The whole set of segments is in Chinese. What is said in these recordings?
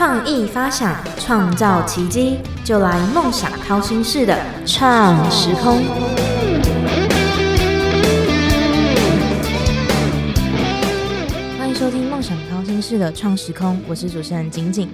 创意发想，创造奇迹，就来梦想掏心式的创时空。欢迎收听梦想掏心式的创时空，我是主持人景景。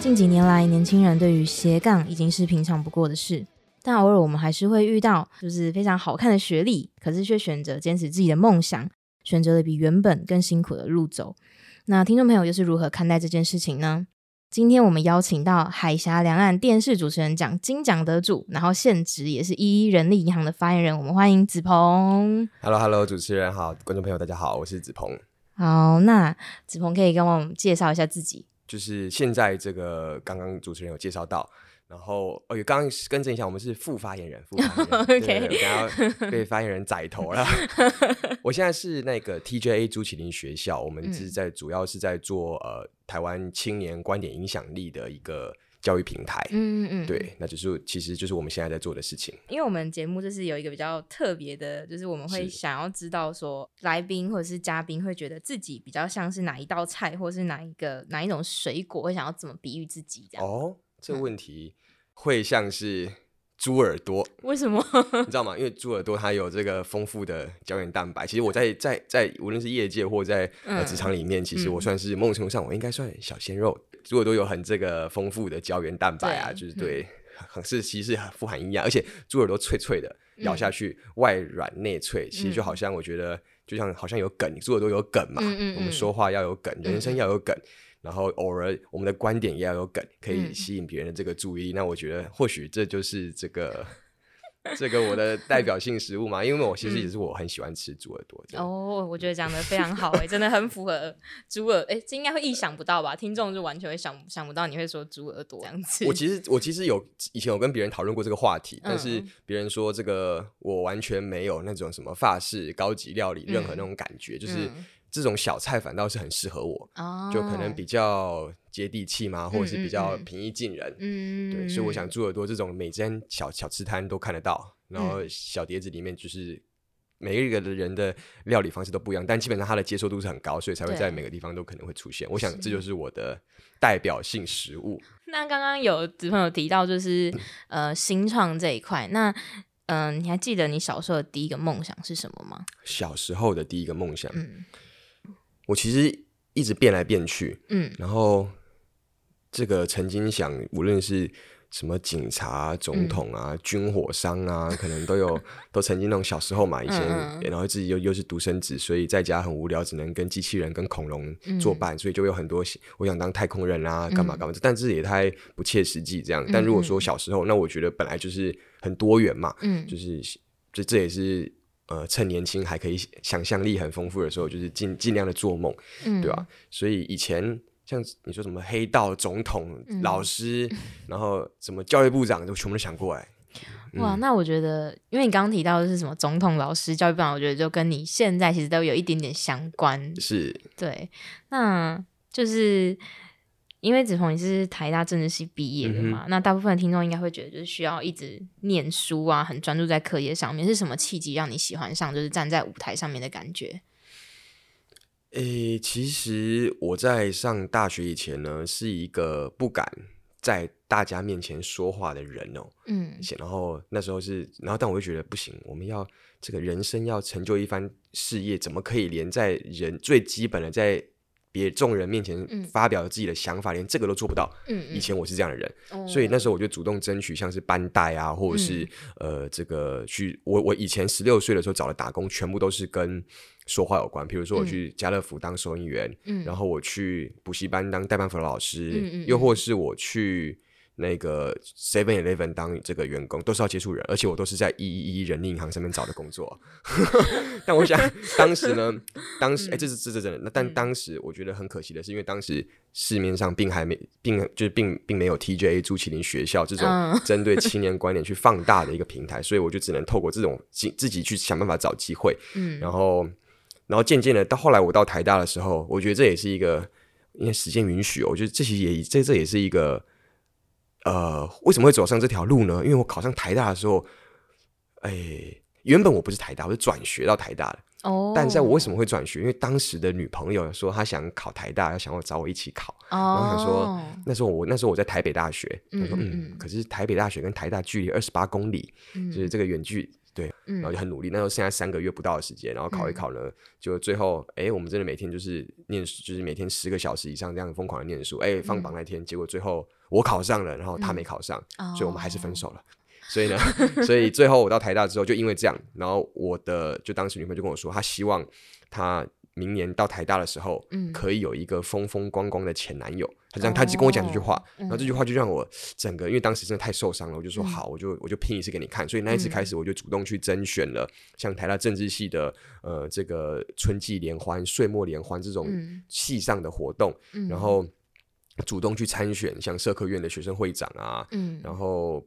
近几年来，年轻人对于斜杠已经是平常不过的事，但偶尔我们还是会遇到，就是非常好看的学历，可是却选择坚持自己的梦想，选择了比原本更辛苦的路走。那听众朋友又是如何看待这件事情呢？今天我们邀请到海峡两岸电视主持人奖金奖得主，然后现职也是一一人力银行的发言人，我们欢迎子鹏。Hello，Hello，主持人好，观众朋友大家好，我是子鹏。好，那子鹏可以跟我们介绍一下自己。就是现在这个刚刚主持人有介绍到，然后哦，刚刚更正一下，我们是副发言人，副发言人 等下被发言人宰头了。我现在是那个 TJA 朱启林学校，我们嗯是在、主要是在做呃台湾青年观点影响力的一个教育平台。嗯嗯，对，那就是其实就是我们现在在做的事情。因为我们节目就是有一个比较特别的，就是我们会想要知道说，来宾或者是嘉宾会觉得自己比较像是哪一道菜，或是哪一个哪一种水果，会想要怎么比喻自己这样。哦，这嗯个问题会像是猪耳朵，为什么？你知道吗？因为猪耳朵它有这个丰富的胶原蛋白。其实我在在在无论是业界或在呃嗯职场里面，其实我嗯算是某种程度上我应该算小鲜肉。猪耳朵有很这个丰富的胶原蛋白啊，就是对，很是其实富含营养，而且猪耳朵脆脆的，咬下去、外软内脆，其实就好像我觉得就像好像有梗，猪耳朵有梗嘛，嗯嗯嗯我们说话要有梗，人生要有梗。然后偶尔我们的观点也要有梗，可以嗯吸引别人的这个注意力。那我觉得或许这就是这个这个我的代表性食物嘛，因为我其实也是我很喜欢吃猪耳朵。哦，我觉得讲的非常好哎、真的很符合猪耳哎，这应该会意想不到吧？听众就完全会想想不到你会说猪耳朵这样子。我其实我其实有以前有跟别人讨论过这个话题，但是嗯别人说这个我完全没有那种什么法式高级料理任何那种感觉，就是嗯这种小菜反倒是很适合我，哦，就可能比较接地气嘛，或者是比较平易近人。嗯，对，所以我想猪耳朵这种每间小小吃摊都看得到，然后嗯小碟子里面就是每一个人的料理方式都不一样，但基本上它的接受度是很高，所以才会在每个地方都可能会出现。我想这就是我的代表性食物。那刚刚有子朋友提到就是 呃新创这一块，那嗯、呃你还记得你小时候的第一个梦想是什么吗？小时候的第一个梦想，嗯我其实一直变来变去，嗯。然后这个曾经想，无论是什么警察总统啊、军火商啊，可能都有，都曾经那种小时候嘛，以前，然后自己又又是独生子，所以在家很无聊，只能跟机器人、跟恐龙作嗯伴，所以就有很多我想当太空人啊，干嘛干嘛，但这也太不切实际这样。但如果说小时候，那我觉得本来就是很多元嘛，嗯。就是这这也是。呃，趁年轻还可以想象力很丰富的时候，就是尽尽量的做梦，嗯，对吧、所以以前像你说什么黑道、总统、嗯老师，然后什么教育部长，都全部都想过来。哇，那我觉得，因为你刚刚提到的是什么总统、老师、教育部长，我觉得就跟你现在其实都有一点点相关。是对，那就是因为子鹏你是台大政治系毕业的嘛，那大部分的听众应该会觉得就是需要一直念书啊，很专注在课业上面。是什么契机让你喜欢上就是站在舞台上面的感觉？诶、其实我在上大学以前呢，是一个不敢在大家面前说话的人哦。嗯然后那时候是，然后但我就觉得不行，我们要这个人生要成就一番事业，怎么可以连在人最基本的在别众人面前嗯发表自己的想法，连这个都做不到？嗯以前我是这样的人，嗯所以那时候我就主动争取，像是班带啊，或者是、嗯呃这个去我我以前十六岁的时候找的打工，全部都是跟说话有关。比如说我去家乐福当收银员，嗯然后我去补习班当代班辅导老师，又或是我去。那个 Seven Eleven 当这个员工都是要接触人，而且我都是在一一一人力银行上面找的工作。但我想 当时呢，当时哎、这是这是真的。那但嗯当时我觉得很可惜的是，因为当时市面上并还没并就是并并没有 TJA 朱麒麟学校这种嗯针对青年 观点去放大的一个平台，所以我就只能透过这种自自己去想办法找机会。嗯然后，然后渐渐的到后来我到台大的时候，我觉得这也是一个，因为时间允许哦，我觉得这其实也这这也是一个，呃，为什么会走上这条路呢？因为我考上台大的时候，哎，原本我不是台大，我是转学到台大的。哦，但在我为什么会转学？因为当时的女朋友说她想考台大，要想要找我一起考。哦，然后想说那时候我那时候我在台北大学，他说嗯嗯嗯，可是台北大学跟台大距离二十八公里，嗯就是这个远距对，嗯然后就很努力。那时候剩下三个月不到的时间，然后考一考呢，就最后哎，我们真的每天就是念书，就是每天十个小时以上这样疯狂的念书。哎，放榜那天，结果最后我考上了，然后他没考上，所以我们还是分手了。所以呢，所以最后我到台大之后，就因为这样，然后我的就当时女朋友就跟我说，她希望她明年到台大的时候，嗯。可以有一个风风光光的前男友。他这样，他就跟我讲这句话，哦然后这句话就让我整个，因为当时真的太受伤了，我就嗯。说好，我就我就拼一次给你看。所以那一次开始，我就主动去甄选了像台大政治系的呃这个春季联欢、岁末联欢这种嗯。系上的活动，嗯。然后主动去参选像社科院的学生会长啊，嗯。然后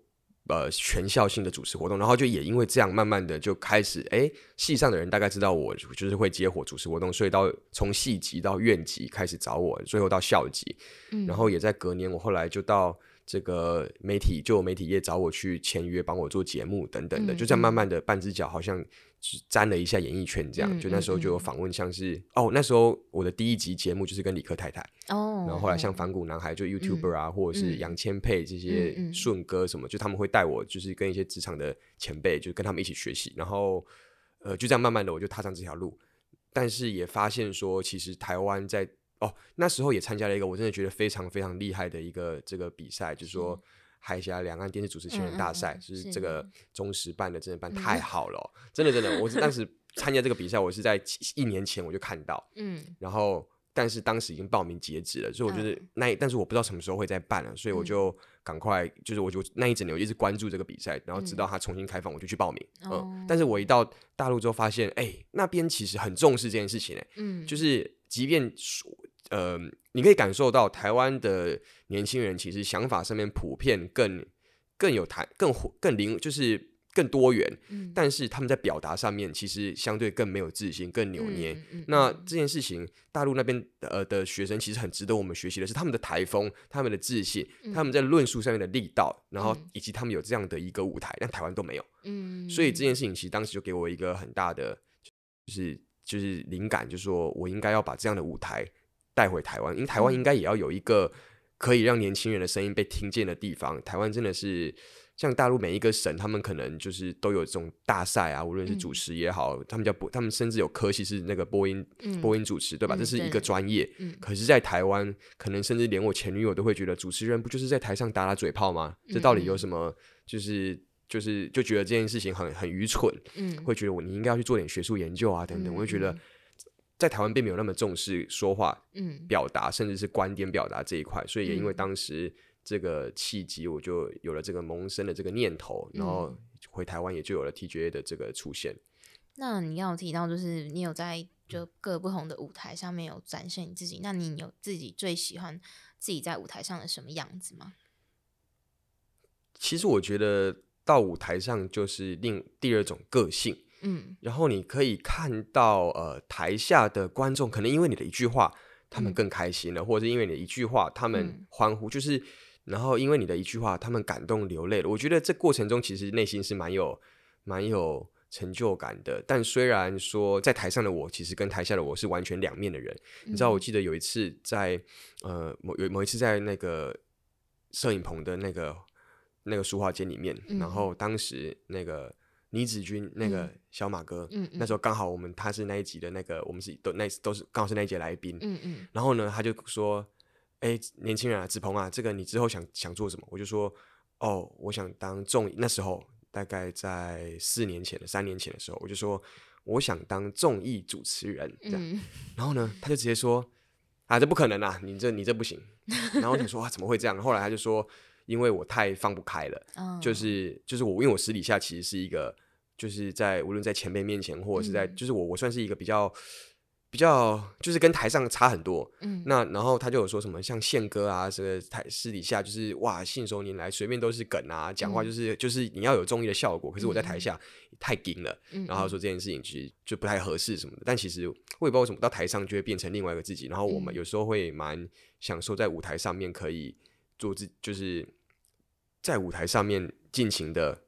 呃全校性的主持活动，然后就也因为这样，慢慢的就开始，哎，系上的人大概知道我就是会接火主持活动，所以到从系级到院级开始找我，最后到校级，嗯。然后也在隔年，我后来就到这个媒体，就有媒体业找我去签约，帮我做节目等等的，嗯就这样慢慢的半只脚好像只沾了一下演艺圈，这样，嗯就那时候就有访问，像是哦，那时候我的第一集节目就是跟李克太太。哦，然后后来像反骨男孩就 YouTuber 啊，或者是嗯杨千霈这些顺哥什么，就他们会带我，就是跟一些职场的前辈，就跟他们一起学习，然后呃就这样慢慢的我就踏上这条路，但是也发现说，其实台湾在哦那时候也参加了一个我真的觉得非常非常厉害的一个这个比赛，就是说。海峡两岸电视主持新人大赛，嗯嗯嗯就是是这个。中时办的，真的办太好了哦、真的真的，我是当时参加这个比赛，我是在一年前我就看到，嗯。然后但是当时已经报名截止了，所以我就是那一，但是我不知道什么时候会再办了，所以我就赶快，就是我就那一整年我一直关注这个比赛，然后直到它重新开放，我就去报名。嗯，哦。但是我一到大陆之后发现，哎、那边其实很重视这件事情、哎，嗯。就是即便说呃，你可以感受到台湾的年轻人其实想法上面普遍更更有弹更活更灵，就是更多元，嗯。但是他们在表达上面其实相对更没有自信，更扭捏。嗯嗯那嗯。这件事情，大陆那边呃的学生其实很值得我们学习的是他们的台风、他们的自信、他们在论述上面的力道，然后嗯。以及他们有这样的一个舞台，但台湾都没有。嗯，所以这件事情其实当时就给我一个很大的就是就是灵感，就是说我应该要把这样的舞台带回台湾，因为台嗯湾应该也要有一个可以让年轻人的声音被听见的地方。台湾真的是。像大陆每一个省，他们可能就是都有这种大赛啊，无论是主嗯持也好，他们叫播，他们甚至有科系是那个播音、嗯播音主持，对吧？嗯这是一个专业。嗯可是，在台湾，可能甚至连我前女友都会觉得，主持人不就是在台上打打嘴炮吗？这到底有嗯什么？就是就是就觉得这件事情很很愚蠢，嗯会觉得我你应该要去做点学术研究啊等等。嗯我就觉得嗯在台湾并没有那么重视说话嗯表达，甚至是观点表达这一块，所以也因为嗯当时这个契机，我就有了这个萌生的这个念头，然后嗯回台湾也就有了 TGA 的这个出现。那你刚刚有提到，就是你有在就各不同的舞台上面有展现你自己，那你有自己最喜欢自己在舞台上的什么样子吗？其实我觉得到舞台上就是另第二种个性，嗯然后你可以看到呃台下的观众，可能因为你的一句话，他们嗯更开心了，或者是因为你的一句话，他们嗯欢呼，就是然后因为你的一句话，他们感动流泪了。我觉得这过程中其实内心是蛮有蛮有成就感的。但虽然说在台上的我，其实跟台下的我是完全两面的人。你知道，我记得有一次在呃某有某一次在那个摄影棚的那个那个书画间里面，嗯然后当时那个倪子君那个嗯小马哥，那时候刚好我们他是那一集的那个，我们是都那都是刚好是那一节来宾，嗯嗯然后呢他就说，哎、年轻人啊，子鹏啊，这个你之后想想做什么？我就说，哦，我想当综艺，那时候大概在四年前的三年前的时候，我就说我想当综艺主持人，这样。嗯 然后呢，他就直接说：“啊，这不可能啊，你这你这不行。”然后我想说：“啊，怎么会这样？”后来他就说：“因为我太放不开了，嗯，就是就是我，因为我私底下其实是一个，就是在无论在前辈面前，或者是在，嗯。就是我我算是一个比较比较，就是跟台上差很多。嗯。那然后他就有说什么像宪哥啊，这个台私底下就是哇，信手拈来，随便都是梗啊，讲话嗯。就是、就是你要有综艺的效果，可是我在台下太硬了。嗯。然后他说这件事情其实就不太合适什么的，但其实我也不知道为什么到台上就会变成另外一个自己。然后我们嗯。有时候会蛮享受在舞台上面可以做自，就是在舞台上面尽情的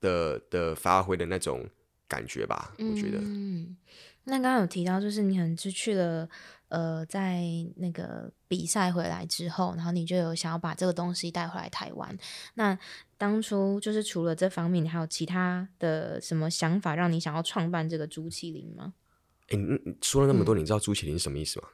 的的发挥的那种感觉吧。我觉得，嗯，那刚刚有提到，就是你可能是去了呃，在那个比赛回来之后，然后你就有想要把这个东西带回来台湾。那当初就是除了这方面，你还有其他的什么想法，让你想要创办这个朱麒麟吗？哎，你说了那么多，你知道朱麒麟是什么意思吗？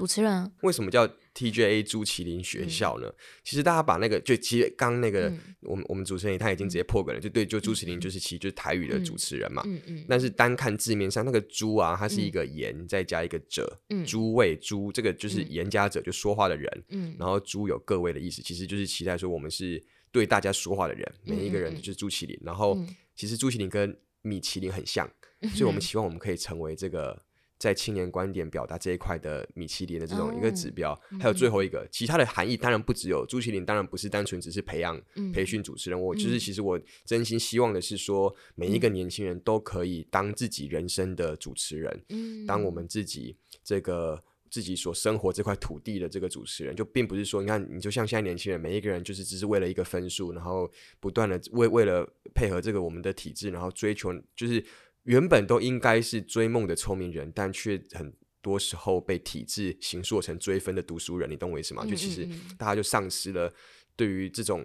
主持人为什么叫 TJA 朱麒麟学校呢？其实大家把那个就其实刚那个我们我们主持人他已经直接破梗了，就对，就朱麒麟就是其实就是台语的主持人嘛。嗯嗯。但是单看字面上那个朱啊，它是一个言再加一个者，诸位朱这个就是言加者就说话的人。嗯。然后朱有各位的意思，其实就是期待说我们是对大家说话的人，每一个人就是朱麒麟。然后其实朱麒麟跟米其林很像，所以我们希望我们可以成为这个。在青年观点表达这一块的米其林的这种一个指标，还有最后一个其他的含义，当然不只有朱麒麟，当然不是单纯只是培养培训主持人。我就是其实我真心希望的是说，每一个年轻人都可以当自己人生的主持人，当我们自己这个自己所生活这块土地的这个主持人，就并不是说，你看你就像现在年轻人，每一个人就是只是为了一个分数，然后不断的为为了配合这个我们的体制，然后追求就是。原本都应该是追梦的聪明人，但却很多时候被体制形塑成追分的读书人。你懂我意思吗？就其实大家就丧失了对于这种。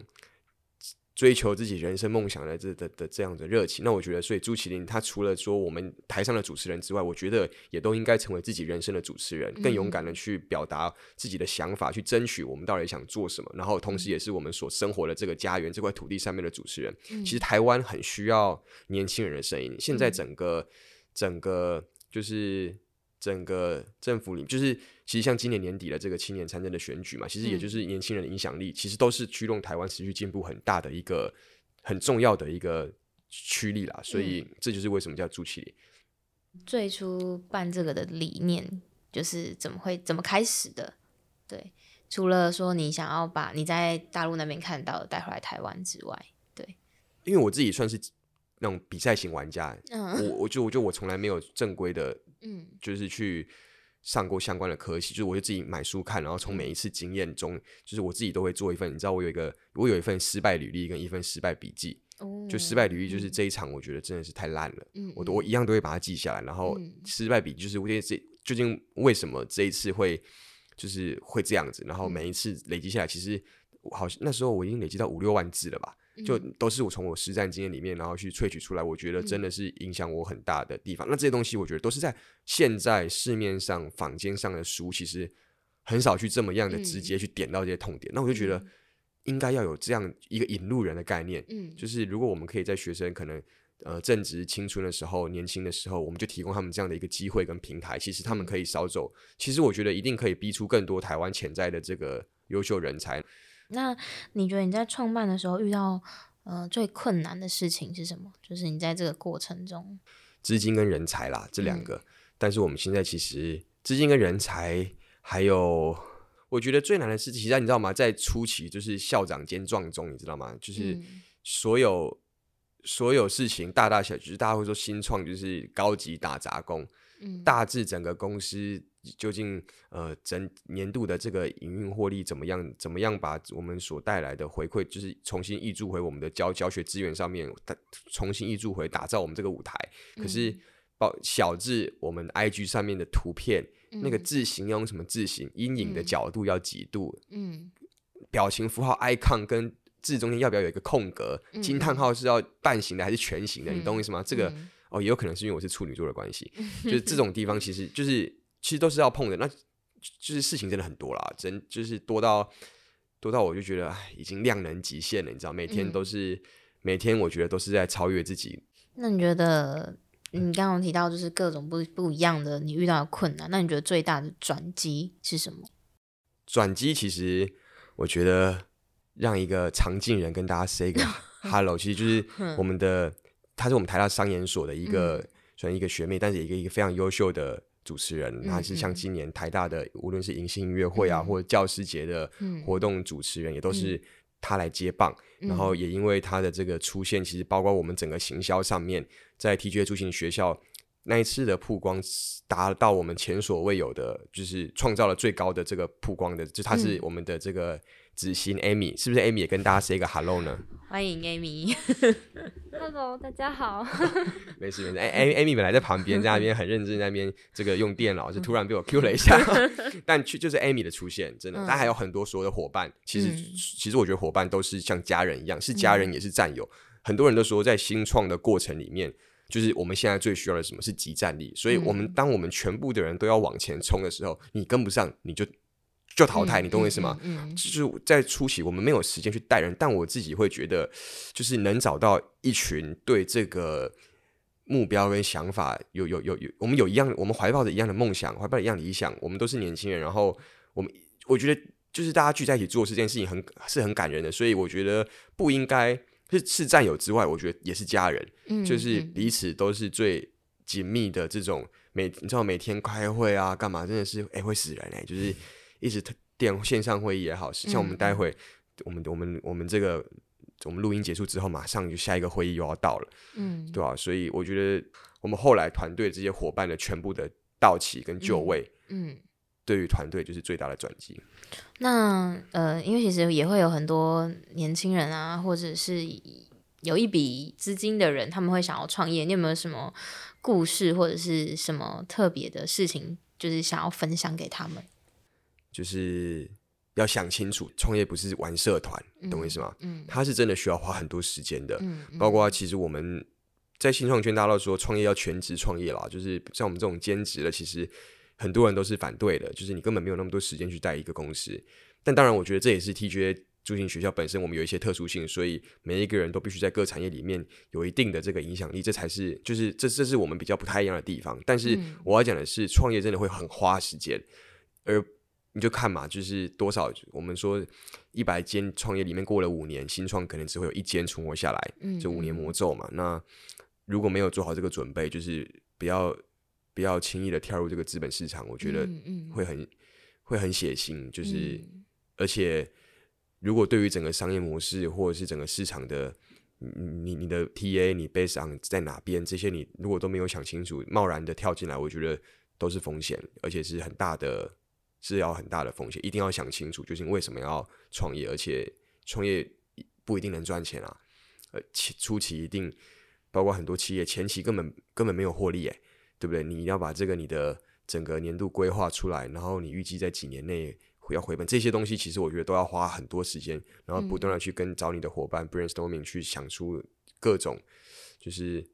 追求自己人生梦想的这的的这样的热情，那我觉得，所以朱麒麟他除了说我们台上的主持人之外，我觉得也都应该成为自己人生的主持人，更勇敢的去表达自己的想法，去争取我们到底想做什么，然后同时也是我们所生活的这个家园这块土地上面的主持人。其实台湾很需要年轻人的声音，现在整个整个就是。整个政府里，就是其实像今年年底的这个青年参政的选举嘛，其实也就是年轻人的影响力，其实都是驱动台湾持续进步很大的一个很重要的一个驱力啦。所以这就是为什么叫朱启麟。最初办这个的理念就是怎么会怎么开始的？对，除了说你想要把你在大陆那边看到的带回来台湾之外，对，因为我自己算是那种比赛型玩家，我我就我就我从来没有正规的。嗯，就是去上过相关的科系，就是我就自己买书看，然后从每一次经验中，就是我自己都会做一份。你知道，我有一个，我有一份失败履历跟一份失败笔记。哦，就失败履历就是这一场，我觉得真的是太烂了。嗯，我我一样都会把它记下来。然后失败笔就是我觉得这究竟为什么这一次会就是会这样子？然后每一次累积下来，其实好像那时候我已经累积到五六万字了吧。就都是我从我实战经验里面，然后去萃取出来，我觉得真的是影响我很大的地方。那这些东西，我觉得都是在现在市面上坊间上的书，其实很少去这么样的直接去点到这些痛点。那我就觉得应该要有这样一个引路人的概念，嗯，就是如果我们可以在学生可能呃正值青春的时候、年轻的时候，我们就提供他们这样的一个机会跟平台，其实他们可以少走。其实我觉得一定可以逼出更多台湾潜在的这个优秀人才。那你觉得你在创办的时候遇到呃最困难的事情是什么？就是你在这个过程中，资金跟人才啦，这两个。但是我们现在其实资金跟人才，还有我觉得最难的事情，其实你知道吗？在初期就是校长兼撞钟，你知道吗？就是所有所有事情大大小，就是大家会说新创就是高级打杂工，嗯，大致整个公司。究竟呃整年度的这个营运获利怎么样？怎么样把我们所带来的回馈，就是重新挹注回我们的教教学资源上面，重新挹注回打造我们这个舞台。可是，包小字我们 IG 上面的图片，那个字形要用什么字形？阴影的角度要几度？嗯，表情符号 icon 跟字中间要不要有一个空格？惊叹号是要半形的还是全形的？你懂我意思吗？这个哦，也有可能是因为我是处女座的关系，就是这种地方其实就是。其实都是要碰的，那就是事情真的很多啦，真就是多到多到我就觉得哎，已经量能极限了，你知道，每天都是每天，我觉得都是在超越自己。那你觉得你刚刚提到就是各种不不一样的你遇到的困难，那你觉得最大的转机是什么？转机其实我觉得让一个常进人跟大家 say 个 hello，其实就是我们的，他是我们台大商研所的一个算一个学妹，但是一个一个非常优秀的。主持人，他是像今年台大的，无论是迎新音乐会啊，或者教师节的活动主持人，也都是他来接棒。然后也因为他的这个出现，其实包括我们整个行销上面，在 TGA 出行学校那一次的曝光，达到我们前所未有的，就是创造了最高的这个曝光的，就他是我们的这个子欣 Amy，是不是 Amy 也跟大家 say 个 hello 呢？欢迎 Amy。Hello，大家好。没事没事，哎、Amy Amy 本来在旁边，在那边很认真，在那边这个用电脑，就突然被我 Q 了一下，但去就是 Amy 的出现，真的，嗯。但还有很多所有的伙伴，其实、嗯。其实我觉得伙伴都是像家人一样，是家人也是战友。很多人都说，在新创的过程里面，就是我们现在最需要的什么？是集战力，所以我们嗯。当我们全部的人都要往前冲的时候，你跟不上，你就就淘汰，你懂我意思吗？嗯嗯就是在初期，我们没有时间去带人，但我自己会觉得，就是能找到一群对这个目标跟想法有有有有，我们有一样，我们怀抱着一样的梦想，怀抱着一样理想，我们都是年轻人，然后我们我觉得就是大家聚在一起做这件事情很是很感人的，所以我觉得不应该是是战友之外，我觉得也是家人，嗯就是嗯彼此都是最紧密的这种每你知道每天开会啊干嘛，真的是哎、会死人哎、就是一直电线上会议也好，像我们嗯待会、我们我们我们这个我们录音结束之后，马上就下一个会议又要到了，嗯对吧、所以我觉得我们后来团队这些伙伴的全部的到齐跟就位，嗯。对于团队就是最大的转机。那呃，因为其实也会有很多年轻人啊，或者是有一笔资金的人，他们会想要创业。你有没有什么故事或者是什么特别的事情，就是想要分享给他们？就是要想清楚，创业不是玩社团，懂我意思吗？嗯它是真的需要花很多时间的。嗯，包括其实我们在新创圈，大家都说创业要全职创业啦，就是像我们这种兼职的，其实很多人都是反对的，就是你根本没有那么多时间去带一个公司。但当然，我觉得这也是 TGA 住行学校本身我们有一些特殊性，所以每一个人都必须在各产业里面有一定的这个影响力，这才是就是这这是我们比较不太一样的地方。但是嗯我要讲的是，创业真的会很花时间，而你就看嘛，就是多少我们说一百间创业里面过了五年，新创可能只会有一间存活下来，嗯就五年魔咒嘛。那如果没有做好这个准备，就是不要不要轻易的跳入这个资本市场，我觉得嗯嗯会很、会很血腥。就是、嗯而且如果对于整个商业模式或者是整个市场的你你你的 TA 你 base on 在哪边，这些你如果都没有想清楚，贸然的跳进来，我觉得都是风险，而且是很大的，是要很大的风险，一定要想清楚，就是你为什么要创业，而且创业不一定能赚钱啊，呃，期初期一定包括很多企业前期根本根本没有获利，诶，对不对？你要把这个你的整个年度规划出来，然后你预计在几年内要回本，这些东西其实我觉得都要花很多时间，然后不断的去跟找你的伙伴 brainstorming 去想出各种，就是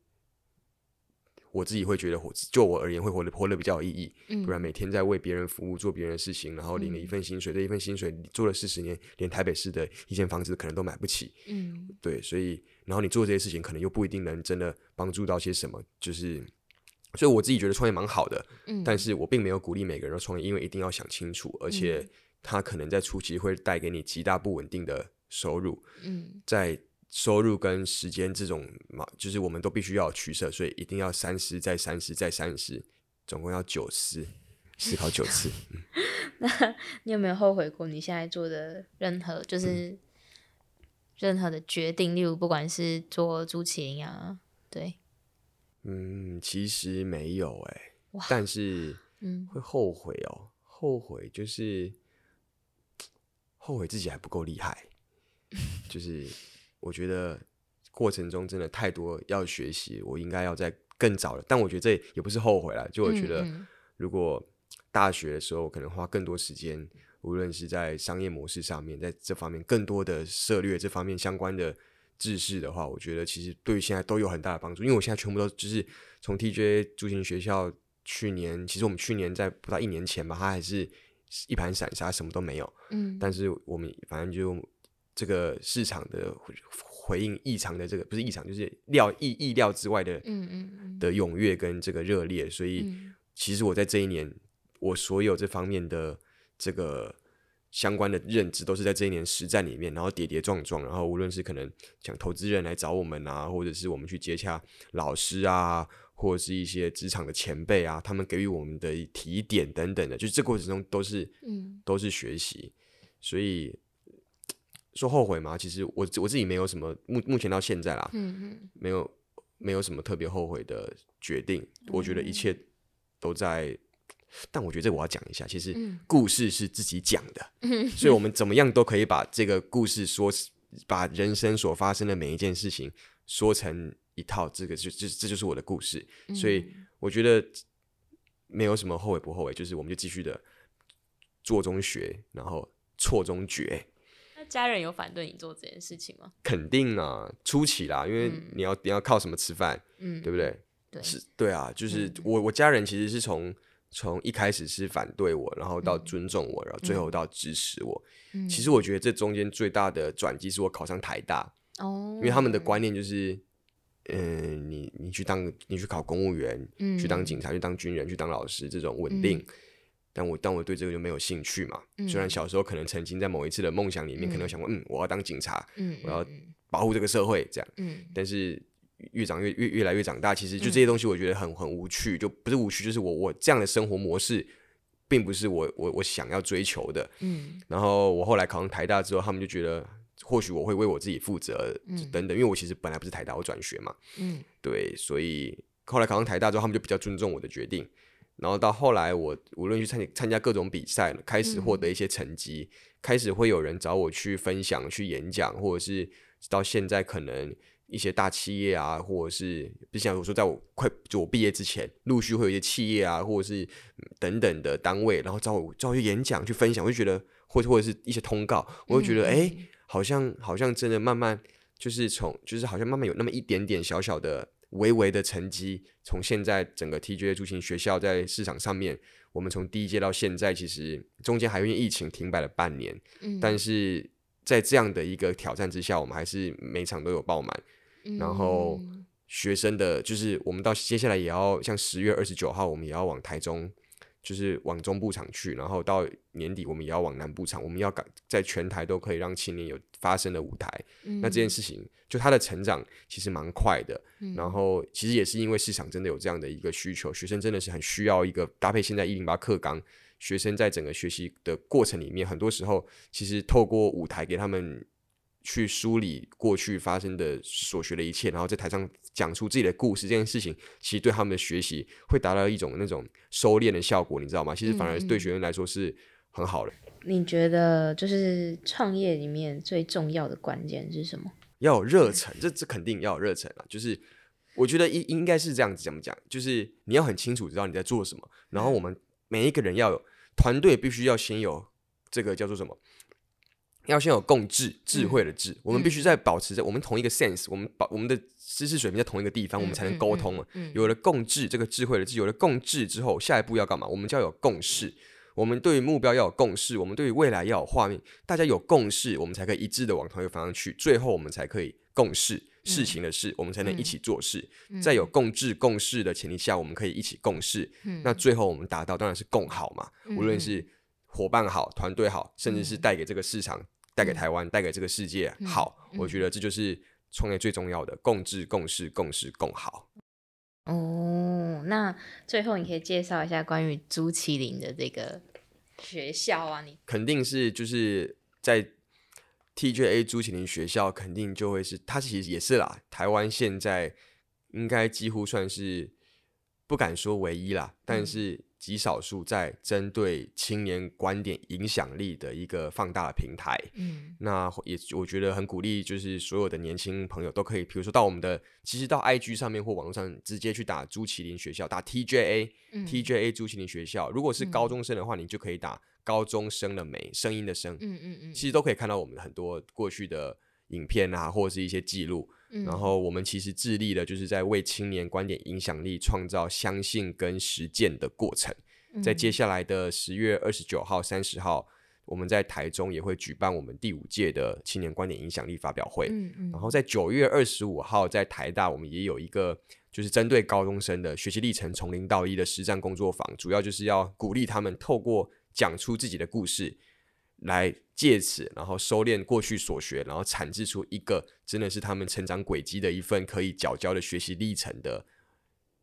我自己会觉得活，就我而言会活得活得比较有意义，嗯。不然每天在为别人服务做别人的事情，然后领了一份薪水，这一份薪水你做了四十年，连台北市的一间房子可能都买不起，嗯。对，所以然后你做这些事情，可能又不一定能真的帮助到些什么，就是，所以我自己觉得创业蛮好的，嗯。但是我并没有鼓励每个人都创业，因为一定要想清楚，而且它可能在初期会带给你极大不稳定的收入，嗯。在收入跟时间这种嘛，就是我们都必须要有取舍，所以一定要三思再三思再三思，总共要九思，思考九次。那你有没有后悔过你现在做的任何就是任何的决定？例如，不管是做朱麒麟啊，对，嗯，其实没有哎、哇但是嗯会后悔哦，后悔就是 后悔自己还不够厉害，就是我觉得过程中真的太多要学习，我应该要在更早了。但我觉得这也不是后悔了，就我觉得如果大学的时候可能花更多时间，无论是在商业模式上面，在这方面更多的涉略这方面相关的知识的话，我觉得其实对于现在都有很大的帮助。因为我现在全部都就是从 TJ 驻行学校，去年其实我们去年在不到一年前吧，它还是一盘散沙，什么都没有。嗯，但是我们反正就这个市场的回回应异常的这个不是异常，就是料意意料之外的嗯嗯嗯。的踊跃跟这个热烈，所以嗯。其实我在这一年，我所有这方面的这个相关的认知，都是在这一年实战里面，然后跌跌撞撞，然后无论是可能讲投资人来找我们啊，或者是我们去接洽老师啊，或者是一些职场的前辈啊，他们给予我们的提点等等的，就是这过程中都是嗯。都是学习，所以说后悔吗？其实我我自己没有什么目目前到现在啦，嗯嗯没有没有什么特别后悔的决定。我觉得一切都在但我觉得这我要讲一下，其实嗯故事是自己讲的，所以我们怎么样都可以把这个故事说，把人生所发生的每一件事情说成一套，这个就这这就是我的故事。所以我觉得没有什么后悔不后悔，就是我们就继续的做中学，然后错中觉。那家人有反对你做这件事情吗？肯定啊，初期啦，因为嗯。你要、你要靠什么吃饭，嗯，对不对？对。是，对啊，就是嗯。我我家人其实是从从一开始是反对我，然后到尊重我，然后最后到支持我。嗯。其实我觉得这中间最大的转机是我考上台大，哦，因为他们的观念就是，嗯、你你去当你去考公务员，嗯。去当警察，去当军人，去当老师，这种稳定。但我但我对这个就没有兴趣嘛。嗯虽然小时候可能曾经在某一次的梦想里面，可能想过，嗯，我要当警察，嗯，我要嗯保护这个社会，这样。嗯但是越长越越越来越长大，其实就这些东西，我觉得很很无趣，就不是无趣，就是我我这样的生活模式，并不是我我我想要追求的。嗯然后我后来考上台大之后，他们就觉得或许我会为我自己负责，等等，因为我其实本来不是台大，我转学嘛，嗯对，所以后来考上台大之后，他们就比较尊重我的决定。然后到后来，我无论去参参加各种比赛，开始获得一些成绩，开始会有人找我去分享、去演讲，或者是到现在可能一些大企业啊，或者是不像我说，在我快就我毕业之前，陆续会有一些企业啊，或者是嗯等等的单位，然后找我找我去演讲、去分享，我就觉得，或或者是一些通告，我就觉得，哎、好像好像真的慢慢就是从就是好像慢慢有那么一点点小小的微微的成绩，从现在整个 TGA 出行学校在市场上面，我们从第一届到现在，其实中间还因为疫情停摆了半年，嗯，但是在这样的一个挑战之下，我们还是每场都有爆满，然后嗯学生的就是我们到接下来也要像十月二十九号，我们也要往台中。就是往中部场去，然后到年底我们也要往南部场，我们要赶在全台都可以让青年有发声的舞台。那这件事情，就他的成长其实蛮快的。然后其实也是因为市场真的有这样的一个需求，学生真的是很需要一个搭配现在一零八课纲，学生在整个学习的过程里面，很多时候其实透过舞台给他们去梳理过去发生的所学的一切，然后在台上讲出自己的故事，这件事情其实对他们的学习会达到一种那种收敛的效果，你知道吗？其实反而对学生来说是很好的。你觉得就是创业里面最重要的关键是什么？要有热忱，这这肯定要有热忱啊。就是我觉得应应该是这样子，怎么讲？就是你要很清楚知道你在做什么，然后我们每一个人要有团队，必须要先有这个叫做什么？要先有共智，智慧的智。我们必须在保持着我们同一个 sense，我们保我们的知识水平在同一个地方，我们才能沟通嘛。有了共智，这个智慧的智，有了共智之后，下一步要干嘛？我们就要有共识。我们对于目标要有共识，我们对于未来要有画面，大家有共识，我们才可以一致的往同一个方向去，最后我们才可以共事事情的事，我们才能一起做事。在有共治共事的前提下，我们可以一起共事。那最后我们达到当然是共好嘛，无论是伙伴好、团队好，甚至是带给这个市场、带给台湾、带给这个世界好，我觉得这就是创业最重要的共治共事共事共好。哦，那最后你可以介绍一下关于朱麒麟的这个学校啊？你肯定是就是在 TJA 朱麒麟学校，肯定就会是它其实也是啦，台湾现在应该几乎算是不敢说唯一啦，但是极少数在针对青年观点影响力的一个放大的平台。嗯那也我觉得很鼓励，就是所有的年轻朋友都可以，比如说到我们的，其实到 IG 上面或网络上直接去打朱麒麟学校，打 TJA、嗯 TJA 朱麒麟学校。如果是高中生的话，你就可以打高中生的美，声音的声，嗯嗯嗯，其实都可以看到我们很多过去的影片啊，或者是一些记录。嗯然后我们其实致力的就是在为青年观点影响力创造相信跟实践的过程。嗯在接下来的十月二十九号、三十号，我们在台中也会举办我们第五届的青年观点影响力发表会。然后在九月二十五号，在台大我们也有一个就是针对高中生的学习历程从零到一的实战工作坊，主要就是要鼓励他们透过讲出自己的故事，来借此然后收敛过去所学，然后产制出一个真的是他们成长轨迹的一份可以缴交的学习历程的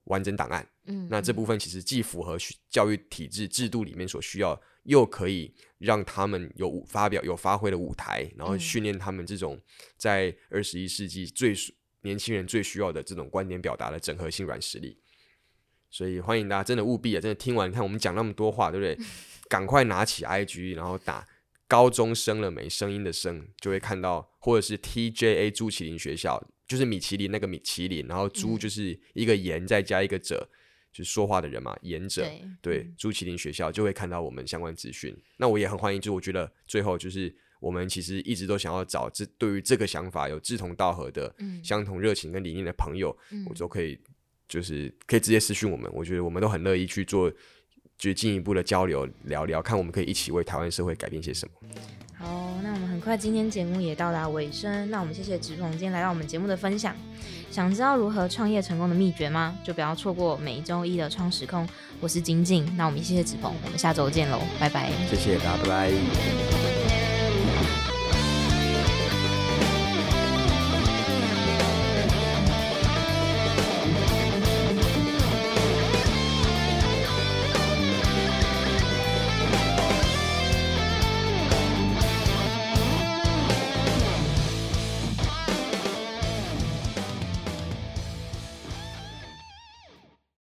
完整档案。嗯那这部分其实既符合学教育体制制度里面所需要，又可以让他们有发表有发挥的舞台，然后嗯训练他们这种在二十一世纪最需年轻人最需要的这种观点表达的整合性软实力。所以欢迎大家真的务必啊，真的听完，你看我们讲那么多话，对不对？赶快拿起 IG，然后打高中生了没声音的声，就会看到，或者是 TJA 朱麒麟学校，就是米其林那个米其林，然后朱就是一个言再加一个者，就是说话的人嘛，言者。对对，朱麒麟学校就会看到我们相关资讯。那我也很欢迎，就我觉得最后就是我们其实一直都想要找这对于这个想法有志同道合的、嗯相同热情跟理念的朋友，嗯我都可以就是可以直接私讯我们。我觉得我们都很乐意去做，就进一步的交流聊聊，看我们可以一起为台湾社会改变些什么。好，那我们很快今天节目也到达尾声，那我们谢谢子鹏今天来到我们节目的分享。想知道如何创业成功的秘诀吗？就不要错过每周一的创时空。我是金靖，那我们谢谢子鹏，我们下周见喽，拜拜。谢谢大家，拜拜。